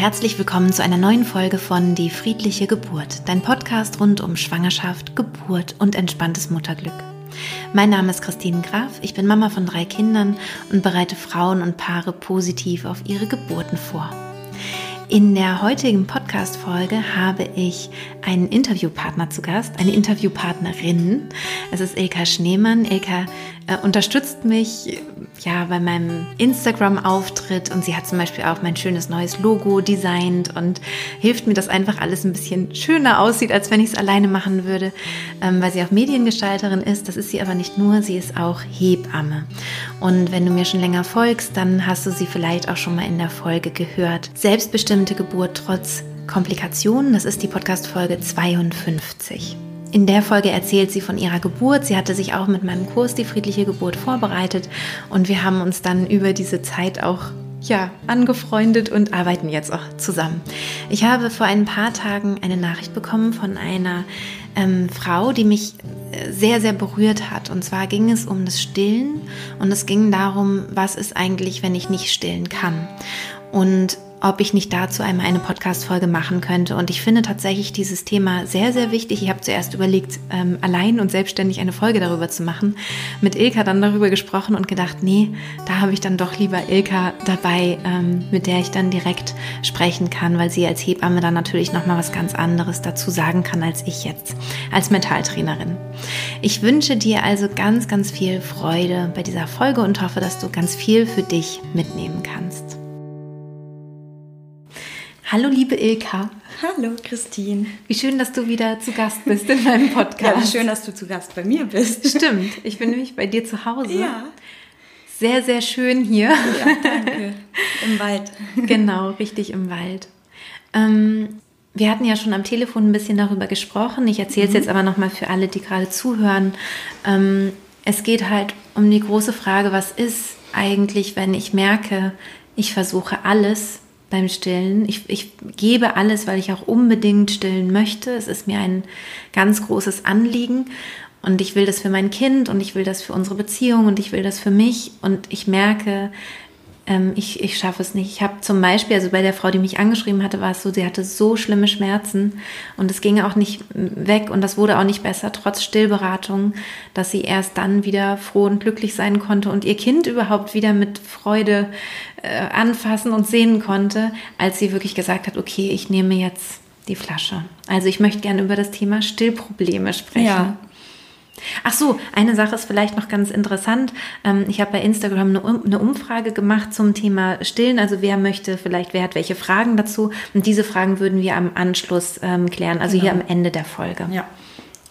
herzlich willkommen zu einer neuen Folge von Die friedliche Geburt, dein Podcast rund um Schwangerschaft, Geburt und entspanntes Mutterglück. Mein Name ist Christine Graf, ich bin Mama von drei Kindern und bereite Frauen und Paare positiv auf ihre Geburten vor. In der heutigen Podcast-Folge habe ich einen Interviewpartner zu Gast, eine Interviewpartnerin. Es ist Ilka Schneemann. Ilka äh, unterstützt mich ja bei meinem Instagram-Auftritt und sie hat zum Beispiel auch mein schönes neues Logo designt und hilft mir, dass einfach alles ein bisschen schöner aussieht, als wenn ich es alleine machen würde, ähm, weil sie auch Mediengestalterin ist. Das ist sie aber nicht nur, sie ist auch Hebamme. Und wenn du mir schon länger folgst, dann hast du sie vielleicht auch schon mal in der Folge gehört. Selbstbestimmte Geburt trotz Komplikationen, das ist die Podcast-Folge 52. In der Folge erzählt sie von ihrer Geburt. Sie hatte sich auch mit meinem Kurs Die friedliche Geburt vorbereitet und wir haben uns dann über diese Zeit auch ja, angefreundet und arbeiten jetzt auch zusammen. Ich habe vor ein paar Tagen eine Nachricht bekommen von einer ähm, Frau, die mich äh, sehr, sehr berührt hat. Und zwar ging es um das Stillen und es ging darum, was ist eigentlich, wenn ich nicht stillen kann. Und ob ich nicht dazu einmal eine Podcast-Folge machen könnte. Und ich finde tatsächlich dieses Thema sehr, sehr wichtig. Ich habe zuerst überlegt, ähm, allein und selbstständig eine Folge darüber zu machen. Mit Ilka dann darüber gesprochen und gedacht, nee, da habe ich dann doch lieber Ilka dabei, ähm, mit der ich dann direkt sprechen kann, weil sie als Hebamme dann natürlich nochmal was ganz anderes dazu sagen kann als ich jetzt als Mentaltrainerin. Ich wünsche dir also ganz, ganz viel Freude bei dieser Folge und hoffe, dass du ganz viel für dich mitnehmen kannst. Hallo, liebe Ilka. Hallo, Christine. Wie schön, dass du wieder zu Gast bist in meinem Podcast. Ja, wie schön, dass du zu Gast bei mir bist. Stimmt. Ich bin nämlich bei dir zu Hause. Ja. Sehr, sehr schön hier. Ja, danke. Im Wald. Genau, richtig im Wald. Ähm, wir hatten ja schon am Telefon ein bisschen darüber gesprochen. Ich erzähle es mhm. jetzt aber nochmal für alle, die gerade zuhören. Ähm, es geht halt um die große Frage, was ist eigentlich, wenn ich merke, ich versuche alles, beim Stillen. Ich, ich gebe alles, weil ich auch unbedingt stillen möchte. Es ist mir ein ganz großes Anliegen und ich will das für mein Kind und ich will das für unsere Beziehung und ich will das für mich und ich merke, ähm, ich, ich schaffe es nicht. Ich habe zum Beispiel, also bei der Frau, die mich angeschrieben hatte, war es so, sie hatte so schlimme Schmerzen und es ging auch nicht weg und das wurde auch nicht besser, trotz Stillberatung, dass sie erst dann wieder froh und glücklich sein konnte und ihr Kind überhaupt wieder mit Freude äh, anfassen und sehen konnte, als sie wirklich gesagt hat, okay, ich nehme jetzt die Flasche. Also ich möchte gerne über das Thema Stillprobleme sprechen. Ja. Ach so, eine Sache ist vielleicht noch ganz interessant. Ähm, ich habe bei Instagram eine Umfrage gemacht zum Thema Stillen. Also wer möchte vielleicht, wer hat welche Fragen dazu? Und diese Fragen würden wir am Anschluss ähm, klären, also genau. hier am Ende der Folge. Ja.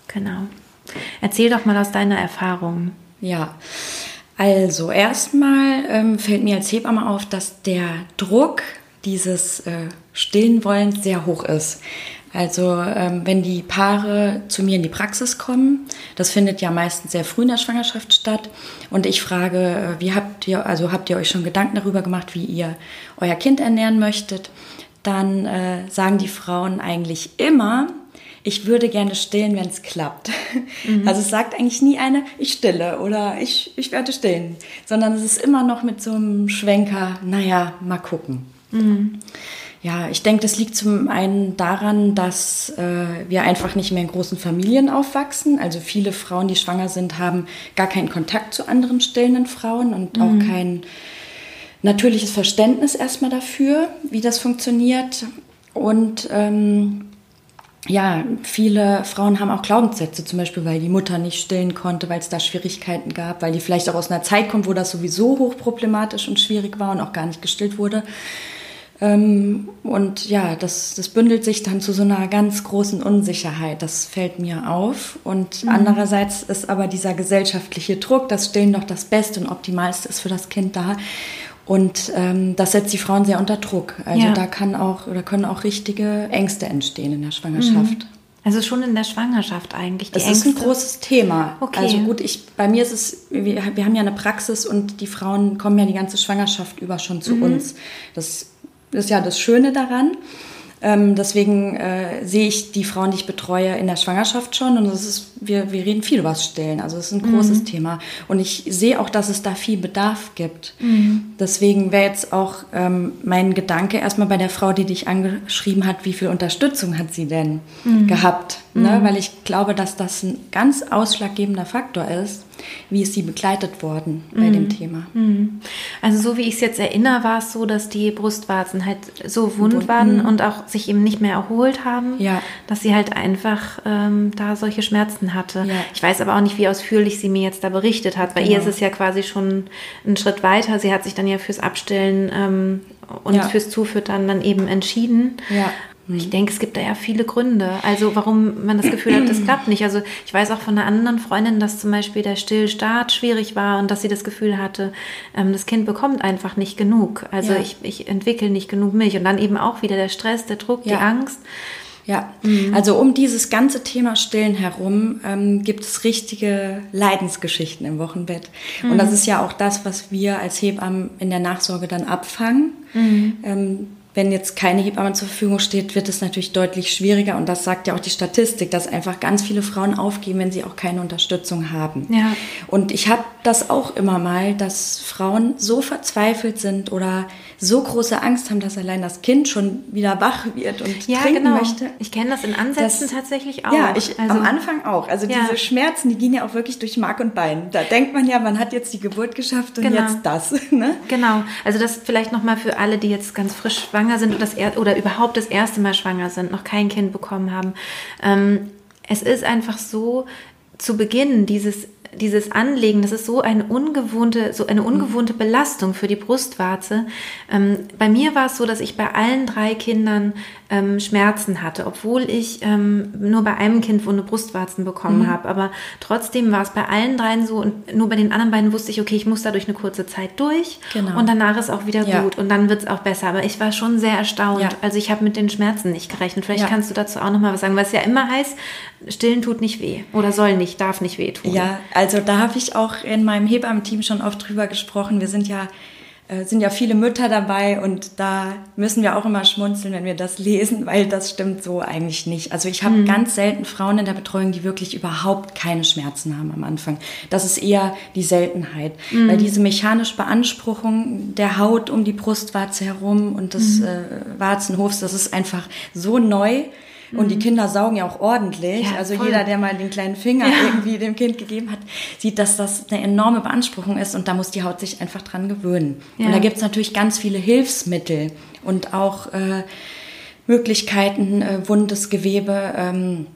Genau. Erzähl doch mal aus deiner Erfahrung. Ja. Also erstmal ähm, fällt mir als Hebamme auf, dass der Druck dieses äh, Stillen wollens sehr hoch ist. Also ähm, wenn die Paare zu mir in die Praxis kommen, das findet ja meistens sehr früh in der Schwangerschaft statt, und ich frage, äh, wie habt ihr, also habt ihr euch schon Gedanken darüber gemacht, wie ihr euer Kind ernähren möchtet, dann äh, sagen die Frauen eigentlich immer, ich würde gerne stillen, wenn es klappt. Mhm. Also es sagt eigentlich nie eine, ich stille oder ich, ich werde stillen, sondern es ist immer noch mit so einem Schwenker, naja, mal gucken. Mhm. Ja, ich denke, das liegt zum einen daran, dass äh, wir einfach nicht mehr in großen Familien aufwachsen. Also viele Frauen, die schwanger sind, haben gar keinen Kontakt zu anderen stillenden Frauen und mhm. auch kein natürliches Verständnis erstmal dafür, wie das funktioniert. Und ähm, ja, viele Frauen haben auch Glaubenssätze, zum Beispiel, weil die Mutter nicht stillen konnte, weil es da Schwierigkeiten gab, weil die vielleicht auch aus einer Zeit kommt, wo das sowieso hochproblematisch und schwierig war und auch gar nicht gestillt wurde. Ähm, und ja, das, das bündelt sich dann zu so einer ganz großen Unsicherheit. Das fällt mir auf. Und mhm. andererseits ist aber dieser gesellschaftliche Druck, das Stillen doch das Beste und Optimalste ist für das Kind da. Und ähm, das setzt die Frauen sehr unter Druck. Also ja. da kann auch oder können auch richtige Ängste entstehen in der Schwangerschaft. Mhm. Also schon in der Schwangerschaft eigentlich. Die das Ängste. ist ein großes Thema. Okay. Also gut, ich, bei mir ist es, wir, wir haben ja eine Praxis und die Frauen kommen ja die ganze Schwangerschaft über schon zu mhm. uns. Das das ist ja das Schöne daran. Ähm, deswegen äh, sehe ich die Frauen, die ich betreue, in der Schwangerschaft schon. Und das ist, wir, wir reden viel über das Stillen. Also es ist ein großes mhm. Thema. Und ich sehe auch, dass es da viel Bedarf gibt. Mhm. Deswegen wäre jetzt auch ähm, mein Gedanke erstmal bei der Frau, die dich angeschrieben hat, wie viel Unterstützung hat sie denn mhm. gehabt? Ne? Mhm. Weil ich glaube, dass das ein ganz ausschlaggebender Faktor ist, wie ist sie begleitet worden bei mhm. dem Thema. Mhm. Also so wie ich es jetzt erinnere, war es so, dass die Brustwarzen halt so wund waren mhm. und auch sich eben nicht mehr erholt haben, ja. dass sie halt einfach ähm, da solche Schmerzen hatte. Ja. Ich weiß aber auch nicht, wie ausführlich sie mir jetzt da berichtet hat. Bei genau. ihr ist es ja quasi schon ein Schritt weiter. Sie hat sich dann ja fürs Abstillen ähm, und ja. fürs Zufüttern dann eben entschieden. Ja. Ich mhm. denke, es gibt da ja viele Gründe. Also warum man das Gefühl hat, das klappt nicht. Also ich weiß auch von einer anderen Freundin, dass zum Beispiel der Stillstart schwierig war und dass sie das Gefühl hatte, ähm, das Kind bekommt einfach nicht genug. Also ja. ich, ich entwickle nicht genug Milch. Und dann eben auch wieder der Stress, der Druck, ja. die Angst. Ja, mhm. also um dieses ganze Thema Stillen herum ähm, gibt es richtige Leidensgeschichten im Wochenbett. Mhm. Und das ist ja auch das, was wir als Hebammen in der Nachsorge dann abfangen. Mhm. Ähm, wenn jetzt keine Hebamme zur Verfügung steht, wird es natürlich deutlich schwieriger. Und das sagt ja auch die Statistik, dass einfach ganz viele Frauen aufgeben, wenn sie auch keine Unterstützung haben. Ja. Und ich habe das auch immer mal, dass Frauen so verzweifelt sind oder so große Angst haben, dass allein das Kind schon wieder wach wird und ja, trinken genau. möchte. Ich kenne das in Ansätzen das, tatsächlich auch. Ja, ich, also, am Anfang auch. Also ja. diese Schmerzen, die gehen ja auch wirklich durch Mark und Bein. Da denkt man ja, man hat jetzt die Geburt geschafft und genau. jetzt das. Ne? Genau. Also das vielleicht nochmal für alle, die jetzt ganz frisch schwanger sind oder, das er oder überhaupt das erste Mal schwanger sind, noch kein Kind bekommen haben. Ähm, es ist einfach so, zu Beginn dieses dieses Anlegen, das ist so eine ungewohnte, so eine ungewohnte Belastung für die Brustwarze. Ähm, bei mir war es so, dass ich bei allen drei Kindern ähm, Schmerzen hatte, obwohl ich ähm, nur bei einem Kind wunde Brustwarzen bekommen mhm. habe. Aber trotzdem war es bei allen dreien so und nur bei den anderen beiden wusste ich, okay, ich muss da durch eine kurze Zeit durch genau. und danach ist auch wieder ja. gut und dann wird es auch besser. Aber ich war schon sehr erstaunt. Ja. Also ich habe mit den Schmerzen nicht gerechnet. Vielleicht ja. kannst du dazu auch noch mal was sagen, was ja immer heißt, Stillen tut nicht weh oder soll nicht, darf nicht weh tun. Ja, also da habe ich auch in meinem Hebammenteam schon oft drüber gesprochen. Wir sind ja äh, sind ja viele Mütter dabei und da müssen wir auch immer schmunzeln, wenn wir das lesen, weil das stimmt so eigentlich nicht. Also ich habe mhm. ganz selten Frauen in der Betreuung, die wirklich überhaupt keine Schmerzen haben am Anfang. Das ist eher die Seltenheit, mhm. weil diese mechanische Beanspruchung der Haut um die Brustwarze herum und des mhm. äh, Warzenhofs, das ist einfach so neu und die mhm. Kinder saugen ja auch ordentlich. Ja, also voll. jeder, der mal den kleinen Finger ja. irgendwie dem Kind gegeben hat, sieht, dass das eine enorme Beanspruchung ist und da muss die Haut sich einfach dran gewöhnen. Ja. Und da gibt es natürlich ganz viele Hilfsmittel und auch äh, Möglichkeiten, äh, wundes Gewebe ähm,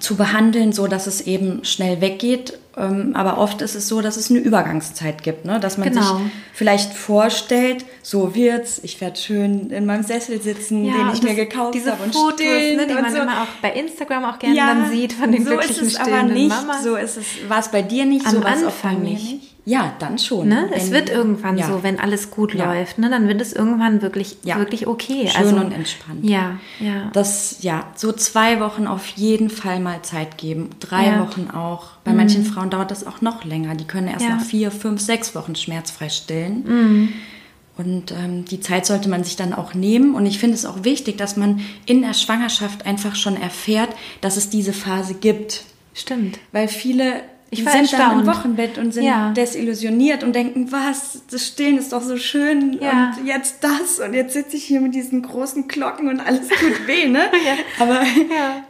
zu behandeln, so dass es eben schnell weggeht. Ähm, aber oft ist es so, dass es eine Übergangszeit gibt, ne? dass man genau. sich vielleicht vorstellt, so wird's, ich werde schön in meinem Sessel sitzen, ja, den ich mir gekauft habe und Fotos, ne, die man so. immer auch bei Instagram auch gerne ja, dann sieht von den so glücklichen ist es aber nicht, Mamas. So ist es, war es bei dir nicht, Am so Anfang nicht. nicht. Ja, dann schon. Ne? Wenn, es wird irgendwann ja. so, wenn alles gut ja. läuft, ne? dann wird es irgendwann wirklich, ja. wirklich okay. Schön also, und entspannt. Ja, ja. Das, ja, so zwei Wochen auf jeden Fall mal Zeit geben. Drei Wochen auch. Bei mhm. manchen Frauen dauert das auch noch länger. Die können erst nach vier, fünf, sechs Wochen schmerzfrei stillen. Mhm. Und ähm, die Zeit sollte man sich dann auch nehmen. Und ich finde es auch wichtig, dass man in der Schwangerschaft einfach schon erfährt, dass es diese Phase gibt. Stimmt. Weil viele ich war sind dann im Wochenbett und sind ja. desillusioniert und denken, was, das Stillen ist doch so schön ja. und jetzt das und jetzt sitze ich hier mit diesen großen Glocken und alles tut weh, ne? ja. Aber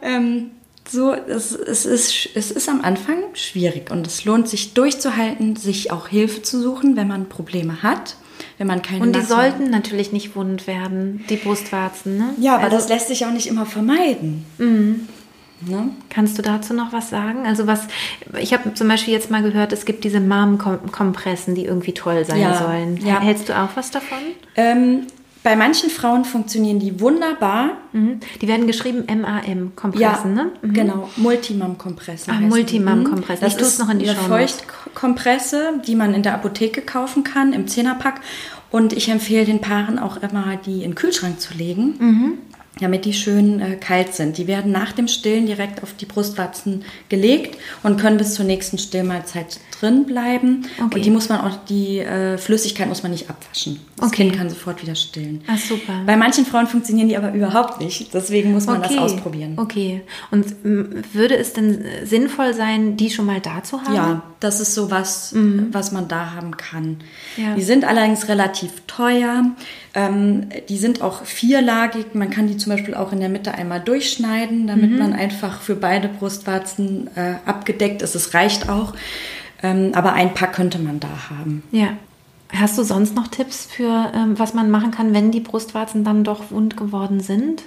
ähm, so, es, es, ist, es ist am Anfang schwierig und es lohnt sich durchzuhalten, sich auch Hilfe zu suchen, wenn man Probleme hat. Wenn man keine Und die Nasse sollten natürlich nicht wund werden, die Brustwarzen, ne? Ja, aber also, das lässt sich auch nicht immer vermeiden. Mhm. Ne? Kannst du dazu noch was sagen? Also was, ich habe zum Beispiel jetzt mal gehört, es gibt diese Mom-Kompressen, die irgendwie toll sein ja, sollen. Ja. Hältst du auch was davon? Ähm, bei manchen Frauen funktionieren die wunderbar. Mhm. Die werden geschrieben MAM-Kompressen, ja, ne? Mhm. Genau, Multimam-Kompressen. Ah, Multimam-Kompressen. Das ich ist noch in die eine Feuchtkompresse, die man in der Apotheke kaufen kann, im Zehnerpack. Und ich empfehle den Paaren auch immer, die in den Kühlschrank zu legen. Mhm damit die schön äh, kalt sind. Die werden nach dem Stillen direkt auf die Brustwarzen gelegt und können bis zur nächsten Stillmahlzeit drin bleiben. Okay. Und die muss man auch, die äh, Flüssigkeit muss man nicht abwaschen. Das Okay. Kind kann sofort wieder stillen. Ah, super. Bei manchen Frauen funktionieren die aber überhaupt nicht. Deswegen muss man das ausprobieren. Okay. Und würde es denn äh, sinnvoll sein, die schon mal da zu haben? Ja, das ist so was, was man da haben kann. Mhm. Ja. Die sind allerdings relativ teuer. Ähm, die sind auch vierlagig. Man kann die zum Beispiel auch in der Mitte einmal durchschneiden, damit Mhm. man einfach für beide Brustwarzen äh, abgedeckt ist. Es reicht auch. Ähm, aber ein Pack könnte man da haben. Ja. Hast du sonst noch Tipps für, ähm, was man machen kann, wenn die Brustwarzen dann doch wund geworden sind?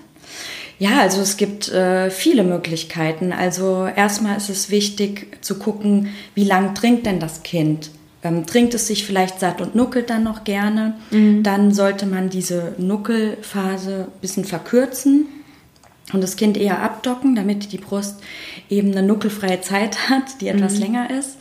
Ja, also es gibt äh, viele Möglichkeiten. Also erstmal ist es wichtig zu gucken, wie lang trinkt denn das Kind? Ähm, trinkt es sich vielleicht satt und nuckelt dann noch gerne? Dann sollte man diese Nuckelphase ein bisschen verkürzen und das Kind eher abdocken, damit die Brust eben eine nuckelfreie Zeit hat, die etwas länger ist.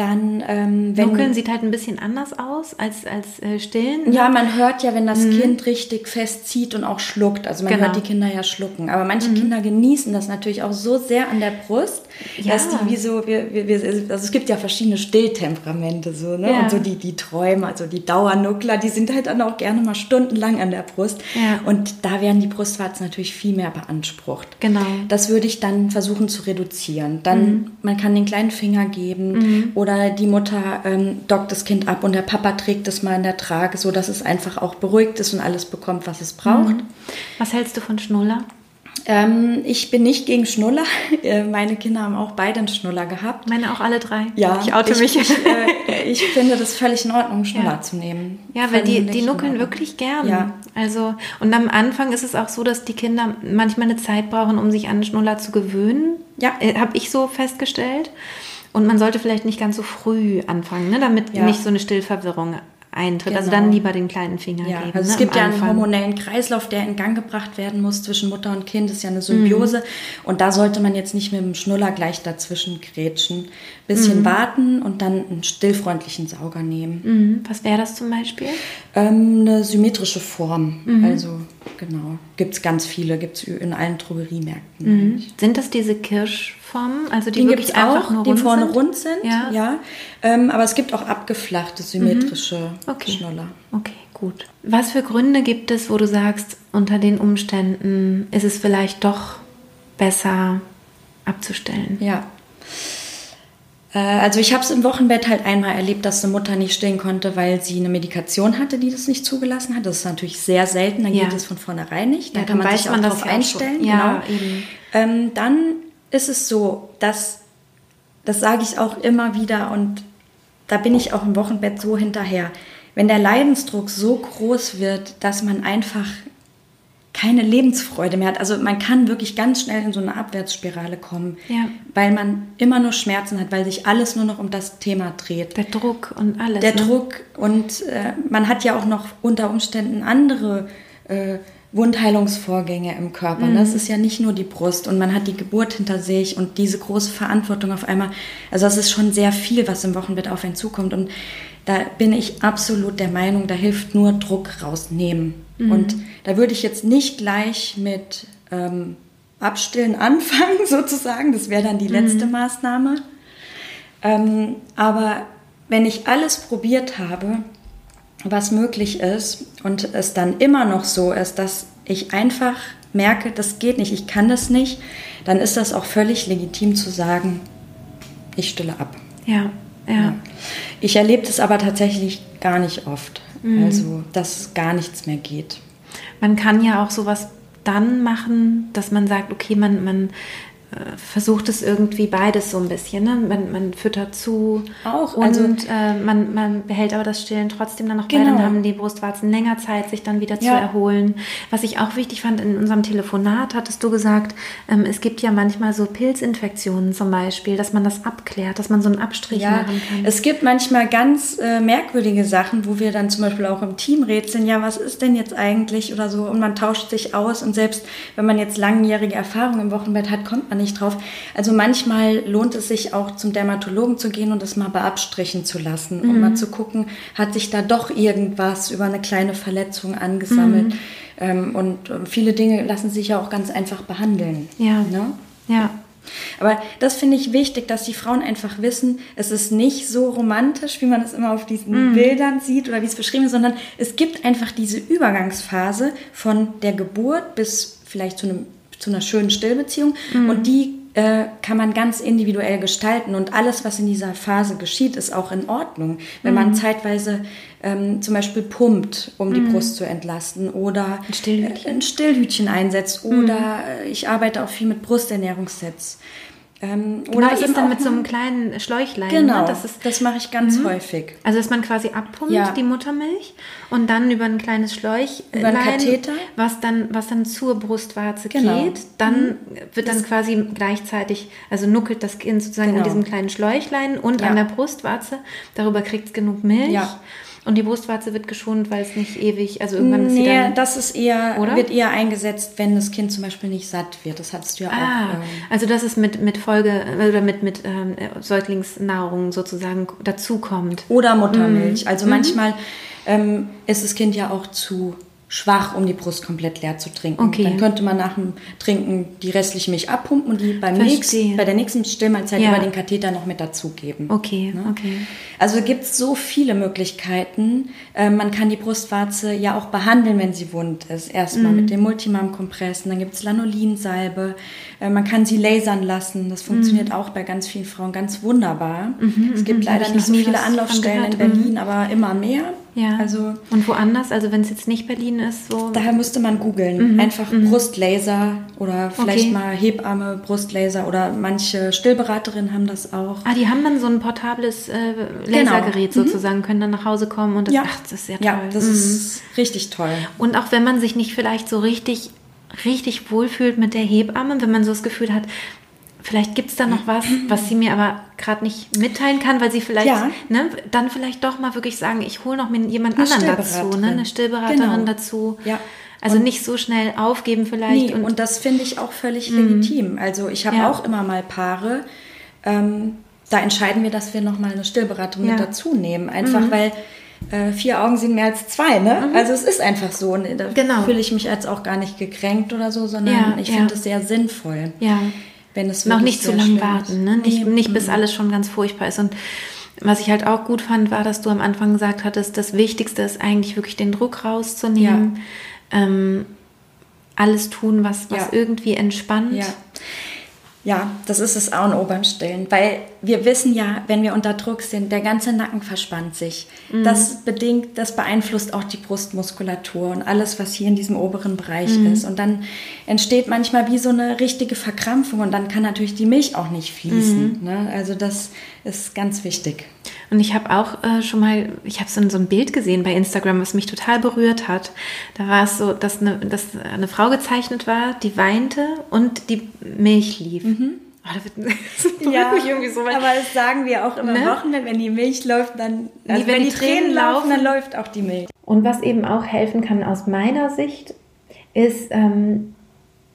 Dann, ähm, wenn Nuckeln sieht halt ein bisschen anders aus als, als äh, Stillen. Ja, man hört ja, wenn das Kind richtig festzieht und auch schluckt. Also man Genau. hört die Kinder ja schlucken. Aber manche Kinder genießen das natürlich auch so sehr an der Brust, Ja. dass die wie so, wir, wir, also es gibt ja verschiedene Stilltemperamente so, ne? Ja. Und so die, die Träume, also die Dauernuckler, die sind halt dann auch gerne mal stundenlang an der Brust. Ja. Und da werden die Brustwarzen natürlich viel mehr beansprucht. Genau. Das würde ich dann versuchen zu reduzieren. Dann, man kann den kleinen Finger geben oder die Mutter ähm, dockt das Kind ab und der Papa trägt es mal in der Trage, so dass es einfach auch beruhigt ist und alles bekommt, was es braucht. Was hältst du von Schnuller? Ähm, ich bin nicht gegen Schnuller. Äh, Meine Kinder haben auch beide einen Schnuller gehabt. Meine auch alle drei. Ja, ich oute mich. Ich, äh, ich finde das völlig in Ordnung, Schnuller Ja. zu nehmen. Ja, weil die, die nuckeln wirklich gern. Ja. Also, und am Anfang ist es auch so, dass die Kinder manchmal eine Zeit brauchen, um sich an Schnuller zu gewöhnen. Ja. Äh, Habe ich so festgestellt. Und man sollte vielleicht nicht ganz so früh anfangen, ne, damit Ja. nicht so eine Stillverwirrung eintritt. Also Genau. dann lieber den kleinen Finger Ja, geben. also es ne, gibt ja einen Anfang. hormonellen Kreislauf, der in Gang gebracht werden muss zwischen Mutter und Kind. Das ist ja eine Symbiose. Mhm. Und da sollte man jetzt nicht mit dem Schnuller gleich dazwischen grätschen. Bisschen Mhm. warten und dann einen stillfreundlichen Sauger nehmen. Mhm. Was wäre das zum Beispiel? Ähm, eine symmetrische Form. Mhm. Also genau. Gibt es ganz viele, gibt es in allen Drogeriemärkten. Mhm. Sind das diese Kirschformen? Also die Die gibt wirklich es einfach auch, nur die rund vorne sind? rund sind. Ja. ja. Ähm, aber es gibt auch abgeflachte, symmetrische Okay. Schnuller. Okay, gut. Was für Gründe gibt es, wo du sagst, unter den Umständen ist es vielleicht doch besser abzustellen? Ja. Äh, Also ich habe es im Wochenbett halt einmal erlebt, dass eine Mutter nicht stillen konnte, weil sie eine Medikation hatte, die das nicht zugelassen hat. Das ist natürlich sehr selten, dann Ja. geht es von vornherein nicht. Dann Ja, kann man sich man auch darauf einstellen. Ja, genau. eben. Ähm, dann ist es so, dass, das sage ich auch immer wieder und da bin ich auch im Wochenbett so hinterher. Wenn der Leidensdruck so groß wird, dass man einfach keine Lebensfreude mehr hat. Also man kann wirklich ganz schnell in so eine Abwärtsspirale kommen, Ja. weil man immer nur Schmerzen hat, weil sich alles nur noch um das Thema dreht. Der Druck und alles. Der ne? Druck und äh, man hat ja auch noch unter Umständen andere äh, Wundheilungsvorgänge im Körper. Mhm. Das ist ja nicht nur die Brust und man hat die Geburt hinter sich und diese große Verantwortung auf einmal. Also das ist schon sehr viel, was im Wochenbett auf einen zukommt und da bin ich absolut der Meinung, da hilft nur Druck rausnehmen. Mhm. Und da würde ich jetzt nicht gleich mit ähm, Abstillen anfangen, sozusagen. Das wäre dann die letzte Mhm. Maßnahme. Ähm, aber wenn ich alles probiert habe, was möglich ist und es dann immer noch so ist, dass ich einfach merke, das geht nicht, ich kann das nicht, dann ist das auch völlig legitim zu sagen, ich stille ab. Ja, ja. Ich erlebe das aber tatsächlich gar nicht oft. Mhm. Also, dass gar nichts mehr geht. Man kann ja auch sowas dann machen, dass man sagt, okay, man, man versucht es irgendwie beides so ein bisschen. Ne? Man, man füttert zu Auch, und also- äh, man, man behält aber das Stillen trotzdem dann noch bei. Genau. Dann haben die Brustwarzen länger Zeit, sich dann wieder zu Ja. erholen. Was ich auch wichtig fand, in unserem Telefonat hattest du gesagt, ähm, es gibt ja manchmal so Pilzinfektionen zum Beispiel, dass man das abklärt, dass man so einen Abstrich Ja, machen kann. es gibt manchmal ganz äh, merkwürdige Sachen, wo wir dann zum Beispiel auch im Team rätseln, ja, was ist denn jetzt eigentlich oder so und man tauscht sich aus und selbst wenn man jetzt langjährige Erfahrung im Wochenbett hat, kommt man nicht drauf. Also manchmal lohnt es sich auch zum Dermatologen zu gehen und das mal beabstrichen zu lassen mhm. und mal zu gucken, hat sich da doch irgendwas über eine kleine Verletzung angesammelt. Mhm. Ähm, und ähm, viele Dinge lassen sich ja auch ganz einfach behandeln. Ja. Ne? Ja. Aber das finde ich wichtig, dass die Frauen einfach wissen, es ist nicht so romantisch, wie man es immer auf diesen mm. Bildern sieht oder wie es beschrieben ist, sondern es gibt einfach diese Übergangsphase von der Geburt bis vielleicht zu, einem, zu einer schönen Stillbeziehung mm. und die äh, kann man ganz individuell gestalten und alles, was in dieser Phase geschieht, ist auch in Ordnung. Wenn mm. man mhm. zeitweise ähm, zum Beispiel pumpt, um die mhm. Brust zu entlasten oder ein Stillhütchen, äh, ein Stillhütchen einsetzt oder mhm. Äh, ich arbeite auch viel mit Brusternährungssets. Ähm, genau, oder was ist dann mit so einem kleinen Schläuchlein? Ne? Genau, ne? das, ist, das mache ich ganz mhm. häufig. Also dass man quasi abpumpt, ja. die Muttermilch, und dann über ein kleines Schläuchlein, Katheter. was dann, was dann zur Brustwarze genau. geht, dann mhm. wird dann das quasi gleichzeitig, also nuckelt das Kind sozusagen genau. in diesem kleinen Schläuchlein und ja. an der Brustwarze, darüber kriegt es genug Milch. Ja. Und die Brustwarze wird geschont, weil es nicht ewig, also irgendwann ist nee, sie dann... das ist eher, oder? wird eher eingesetzt, wenn das Kind zum Beispiel nicht satt wird. Das hattest du ja ah, auch. Ähm, also dass es mit, mit Folge, oder mit, mit ähm, Säuglingsnahrung sozusagen dazukommt. Oder Muttermilch. Mhm. Also mhm. manchmal ähm, ist das Kind ja auch zu schwach, um die Brust komplett leer zu trinken. Okay. Dann könnte man nach dem Trinken die restliche Milch abpumpen und die beim nächsten, bei der nächsten Stillmahlzeit ja. über den Katheter noch mit dazugeben. Okay, ne? okay. Also gibt es so viele Möglichkeiten. Äh, man kann die Brustwarze ja auch behandeln, wenn sie wund ist. Erstmal mhm. mit dem Multimam-Kompress, dann gibt es Lanolinsalbe. Äh, man kann sie lasern lassen. Das funktioniert mhm. auch bei ganz vielen Frauen ganz wunderbar. Mhm, es gibt mhm. leider nicht so viele Anlaufstellen in Berlin, mhm. aber immer mehr. Ja. Also, und woanders? Also wenn es jetzt nicht Berlin ist? So daher müsste man googeln. Mhm. Einfach mhm. Brustlaser oder vielleicht okay. mal Hebamme, Brustlaser oder manche Stillberaterinnen haben das auch. Ah, die haben dann so ein portables äh, Lasergerät genau. sozusagen, mhm. können dann nach Hause kommen und das, ja. ach, das ist sehr toll. Ja, das ist mhm. richtig toll. Und auch wenn man sich nicht vielleicht so richtig richtig wohlfühlt mit der Hebamme, wenn man so das Gefühl hat, vielleicht gibt es da noch was, was sie mir aber gerade nicht mitteilen kann, weil sie vielleicht, ja. ne, dann vielleicht doch mal wirklich sagen, ich hole noch jemand eine anderen dazu, ne, eine Stillberaterin genau. dazu. Ja. Also und nicht so schnell aufgeben vielleicht. Nee, und, und, das finde ich auch völlig mhm. legitim. Also ich habe ja. auch immer mal Paare, ähm, da entscheiden wir, dass wir noch mal eine Stillberatung ja. mit dazu nehmen. Einfach mhm. weil äh, vier Augen sind mehr als zwei, ne? Mhm. Also es ist einfach so. Und da genau. fühle ich mich als auch gar nicht gekränkt oder so, sondern ich finde es sehr sinnvoll. Ja wenn es Noch nicht zu lang warten, ne? nicht, nee. nicht bis mhm. alles schon ganz furchtbar ist. Und was ich halt auch gut fand, war, dass du am Anfang gesagt hattest, das Wichtigste ist eigentlich wirklich den Druck rauszunehmen. Ja. Ähm, alles tun, was, was ja. irgendwie entspannt. Ja. Ja, das ist das A und O beim Stillen, weil wir wissen ja, wenn wir unter Druck sind, der ganze Nacken verspannt sich. Mhm. Das bedingt, das beeinflusst auch die Brustmuskulatur und alles, was hier in diesem oberen Bereich mhm. ist. Und dann entsteht manchmal wie so eine richtige Verkrampfung und dann kann natürlich die Milch auch nicht fließen. Mhm. Ne? Also das ist ganz wichtig. Und ich habe auch äh, schon mal, ich habe so, so ein Bild gesehen bei Instagram, was mich total berührt hat. Da war es so, dass eine, dass eine Frau gezeichnet war, die weinte und die Milch lief. Mhm. Oh, da wird, das ja, mich irgendwie so weit. Aber das sagen wir auch immer ne? Wochenende, wenn die Milch läuft, dann, also wenn, wenn, die, Tränen, Tränen laufen, dann läuft auch die Milch. Und was eben auch helfen kann aus meiner Sicht, ist, ähm,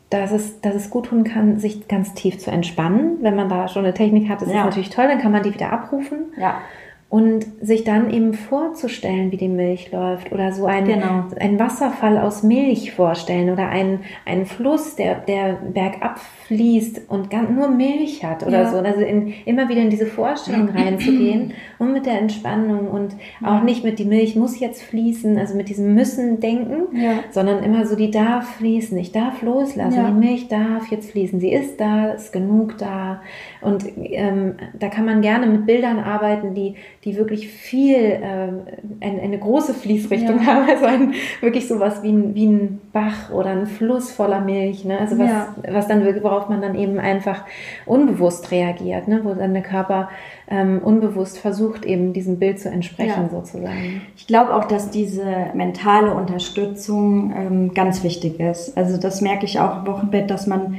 dass es, dass es gut tun kann, sich ganz tief zu entspannen. Wenn man da schon eine Technik hat, das ja. ist natürlich toll, dann kann man die wieder abrufen. Ja und sich dann eben vorzustellen, wie die Milch läuft oder so ein, genau. ein Wasserfall aus Milch vorstellen oder einen, einen Fluss, der, der bergab fließt und ganz, nur Milch hat oder ja. so. Also in, immer wieder in diese Vorstellung reinzugehen und mit der Entspannung und auch nicht mit die Milch muss jetzt fließen, also mit diesem müssen denken, ja. sondern immer so die darf fließen, ich darf loslassen, die Milch darf jetzt fließen, sie ist da, ist genug da und ähm, da kann man gerne mit Bildern arbeiten, die, die wirklich viel, ähm, eine, eine, große Fließrichtung haben, also ein, wirklich sowas wie ein, wie ein Bach oder ein Fluss voller Milch, ne? also was, was dann wirklich, worauf man dann eben einfach unbewusst reagiert, ne? wo dann der Körper ähm, unbewusst versucht, eben diesem Bild zu entsprechen, ja. sozusagen. Ich glaube auch, dass diese mentale Unterstützung ähm, ganz wichtig ist. Also das merke ich auch im Wochenbett, dass man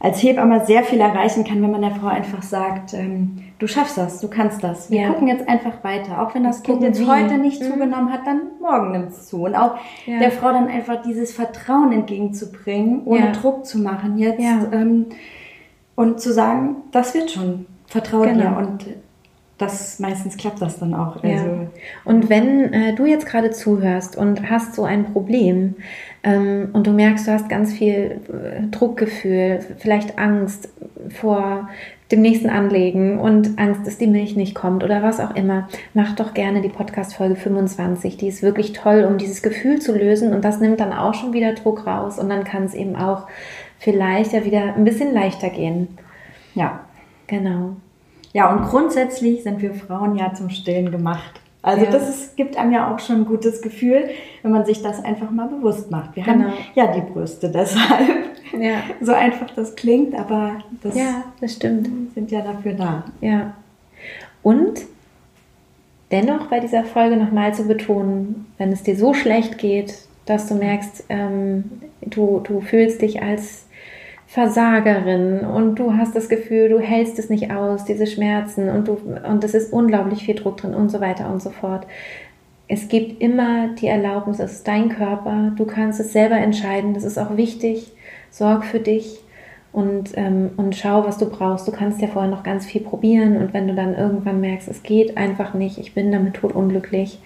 als Hebamme sehr viel erreichen kann, wenn man der Frau einfach sagt, ähm, du schaffst das, du kannst das. Wir ja. gucken jetzt einfach weiter. Auch wenn das Kind jetzt heute nicht mhm. zugenommen hat, dann morgen nimmt es zu. Und auch ja. der Frau dann einfach dieses Vertrauen entgegenzubringen, ohne ja. Druck zu machen. Jetzt, ähm, Und zu sagen, das wird schon, vertraue Genau. dir. Und das meistens klappt das dann auch. Also, Und wenn äh, du jetzt gerade zuhörst und hast so ein Problem ähm, und du merkst, du hast ganz viel äh, Druckgefühl, vielleicht Angst vor dem nächsten Anlegen und Angst, dass die Milch nicht kommt oder was auch immer, mach doch gerne die Podcast-Folge 25. Die ist wirklich toll, um dieses Gefühl zu lösen und das nimmt dann auch schon wieder Druck raus und dann kann es eben auch vielleicht ja wieder ein bisschen leichter gehen. ja. Genau. Ja, und grundsätzlich sind wir Frauen ja zum Stillen gemacht. Also Ja. das ist, gibt einem ja auch schon ein gutes Gefühl, wenn man sich das einfach mal bewusst macht. Wir Genau. haben ja die Brüste deshalb. Ja. So einfach das klingt, aber das Ja, das stimmt. sind ja dafür da. Ja. Und dennoch bei dieser Folge nochmal zu betonen, wenn es dir so schlecht geht, dass du merkst, ähm, du, du fühlst dich als Versagerin und du hast das Gefühl, du hältst es nicht aus, diese Schmerzen und du und es ist unglaublich viel Druck drin und so weiter und so fort. Es gibt immer die Erlaubnis, es ist dein Körper, du kannst es selber entscheiden, das ist auch wichtig. Sorg für dich und, ähm, und schau, was du brauchst. Du kannst ja vorher noch ganz viel probieren und wenn du dann irgendwann merkst, es geht einfach nicht, ich bin damit totunglücklich,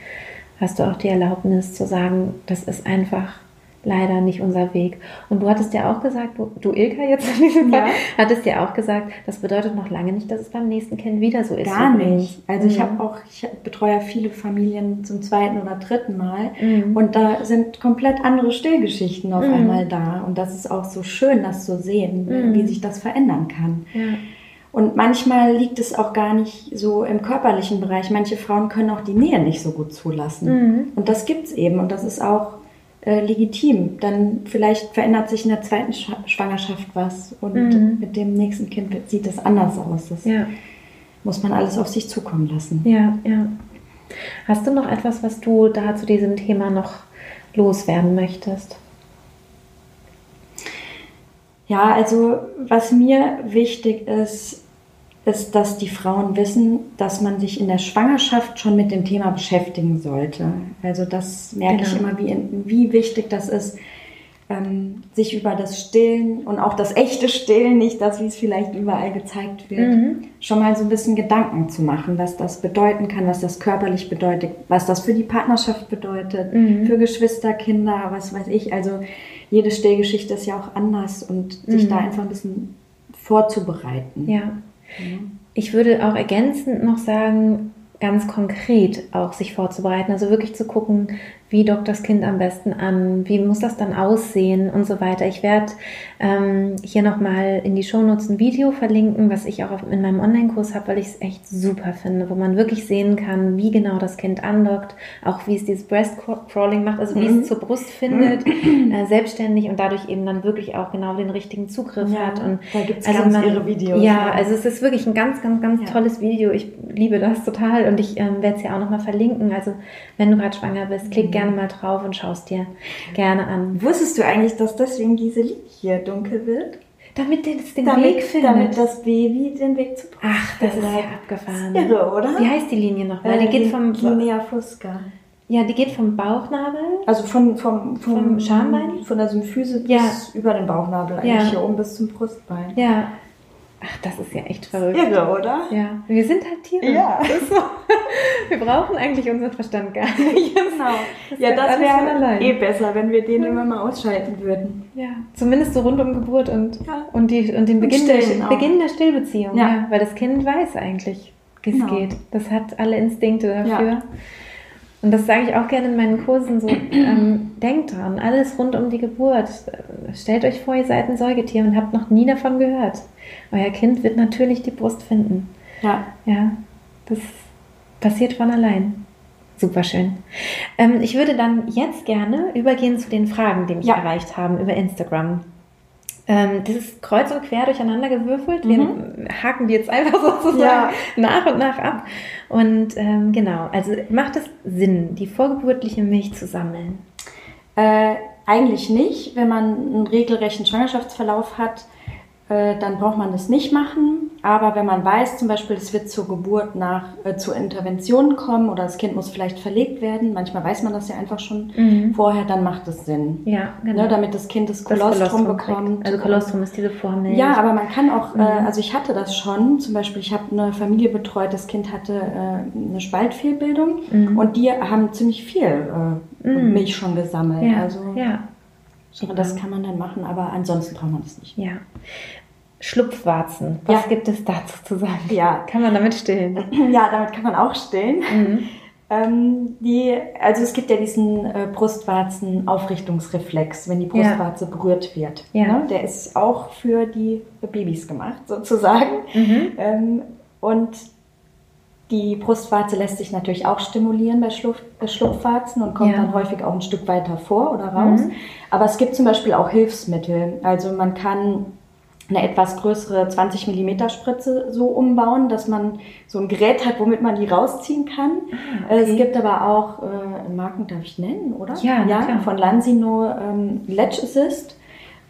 hast du auch die Erlaubnis zu sagen, das ist einfach leider nicht unser Weg. Und du hattest ja auch gesagt, du, du Ilka jetzt in diesem Fall, Ja. hattest ja auch gesagt, das bedeutet noch lange nicht, dass es beim nächsten Kind wieder so ist. Gar nicht. Also ich Mhm. habe auch, ich betreue ja viele Familien zum zweiten oder dritten Mal Mhm. und da sind komplett andere Stillgeschichten auf Mhm. einmal da und das ist auch so schön, das zu sehen, Mhm. wie sich das verändern kann. Ja. Und manchmal liegt es auch gar nicht so im körperlichen Bereich. Manche Frauen können auch die Nähe nicht so gut zulassen. Mhm. Und das gibt es eben und das ist auch äh, legitim. Dann vielleicht verändert sich in der zweiten Schwa- Schwangerschaft was und Mhm. mit dem nächsten Kind sieht es anders aus. Das ja. muss man alles auf sich zukommen lassen. Ja, ja. Hast du noch etwas, was du da zu diesem Thema noch loswerden möchtest? Ja, also was mir wichtig ist, ist, dass die Frauen wissen, dass man sich in der Schwangerschaft schon mit dem Thema beschäftigen sollte. Also das merke ich Genau. immer, wie, wie wichtig das ist, ähm, sich über das Stillen und auch das echte Stillen, nicht das, wie es vielleicht überall gezeigt wird, Mhm. schon mal so ein bisschen Gedanken zu machen, was das bedeuten kann, was das körperlich bedeutet, was das für die Partnerschaft bedeutet, Mhm. für Geschwister, Kinder, was weiß ich. Also jede Stillgeschichte ist ja auch anders und sich Mhm. da einfach ein bisschen vorzubereiten. Ja. Ich würde auch ergänzend noch sagen, ganz konkret auch sich vorzubereiten, also wirklich zu gucken, wie dockt das Kind am besten an, wie muss das dann aussehen und so weiter. Ich werde ähm, hier nochmal in die Shownotes ein Video verlinken, was ich auch auf, in meinem Online-Kurs habe, weil ich es echt super finde, wo man wirklich sehen kann, wie genau das Kind andockt, auch wie es dieses Breast-Crawling macht, also wie Mhm. es zur Brust findet, äh, selbstständig und dadurch eben dann wirklich auch genau den richtigen Zugriff Ja, hat. Und da gibt's also ganz man, irre Videos. Ja, also es ist wirklich ein ganz, ganz, ganz Ja. tolles Video. Ich liebe das total und ich ähm, werde es ja auch nochmal verlinken. Also wenn du gerade schwanger bist, klick Mhm. gerne mal drauf und schau es dir gerne an. Wusstest du eigentlich, dass deswegen diese Linie hier dunkel wird? Damit es den damit, Weg findet. damit das Baby den Weg zu Brust Ach, das ist ja abgefahren. Irre, oder? Wie heißt die Linie nochmal? Die Äh, geht vom Linea fusca. ja, die geht vom Bauchnabel. Also von, vom, vom, Vom Schambein? Von der Symphyse Ja. bis über den Bauchnabel, eigentlich Ja. hier oben bis zum Brustbein. Ja. Ach, das ist ja echt verrückt. Irre, oder? Ja, wir sind halt Tiere. Ja. So. Wir brauchen eigentlich unseren Verstand gar nicht. Genau. Das ja, das wäre eh besser, wenn wir den immer mal ausschalten würden. Ja, zumindest so rund um Geburt und, Ja. und, die, und den Beginn, der. Beginn der Stillbeziehung. Ja. Ja. weil das Kind weiß eigentlich, wie es Genau. geht. Das hat alle Instinkte dafür. Ja. Und das sage ich auch gerne in meinen Kursen so, ähm, denkt dran, alles rund um die Geburt. Stellt euch vor, ihr seid ein Säugetier und habt noch nie davon gehört. Euer Kind wird natürlich die Brust finden. Ja. Ja, das passiert von allein. Super schön. Ähm, ich würde dann jetzt gerne übergehen zu den Fragen, die mich Ja. erreicht haben über Instagram. Ähm, das ist kreuz und quer durcheinander gewürfelt. Wir haken die jetzt einfach sozusagen Mhm. Ja. nach und nach ab. Und ähm, genau, also macht es Sinn, die vorgeburtliche Milch zu sammeln? Äh, eigentlich nicht, wenn man einen regelrechten Schwangerschaftsverlauf hat. Äh, dann braucht man das nicht machen. Aber wenn man weiß, zum Beispiel, es wird zur Geburt nach, äh, zu Interventionen kommen oder das Kind muss vielleicht verlegt werden, manchmal weiß man das ja einfach schon Mhm. vorher, dann macht es Sinn. Ja, genau. Ne, damit das Kind das Das Kolostrum kriegt. bekommt. Also Kolostrum ist diese Formel. Ja, aber man kann auch, äh, Mhm. also ich hatte das schon, zum Beispiel, ich habe eine Familie betreut, das Kind hatte äh, eine Spaltfehlbildung Mhm. und die haben ziemlich viel äh, Mhm. Milch schon gesammelt. ja, Also ja, das kann man dann machen, aber ansonsten braucht man das nicht. ja. Schlupfwarzen. Was Ja. gibt es dazu zu sagen? Ja. Kann man damit stillen? Ja, damit kann man auch stillen. Mhm. Ähm, die, also es gibt ja diesen äh, Brustwarzen-Aufrichtungsreflex, wenn die Brustwarze berührt wird. Ja. Ne? Der ist auch für die Babys gemacht, sozusagen. Mhm. Ähm, und die Brustwarze lässt sich natürlich auch stimulieren bei, Schlupf, bei Schlupfwarzen und kommt Ja. dann häufig auch ein Stück weiter vor oder raus. Mhm. Aber es gibt zum Beispiel auch Hilfsmittel. Also man kann eine etwas größere 20 mm Spritze so umbauen, dass man so ein Gerät hat, womit man die rausziehen kann. Ah, Äh, okay. Es gibt aber auch äh, Marken, darf ich nennen, oder? Ja, na klar. von Lansino ähm, Ledge Assist.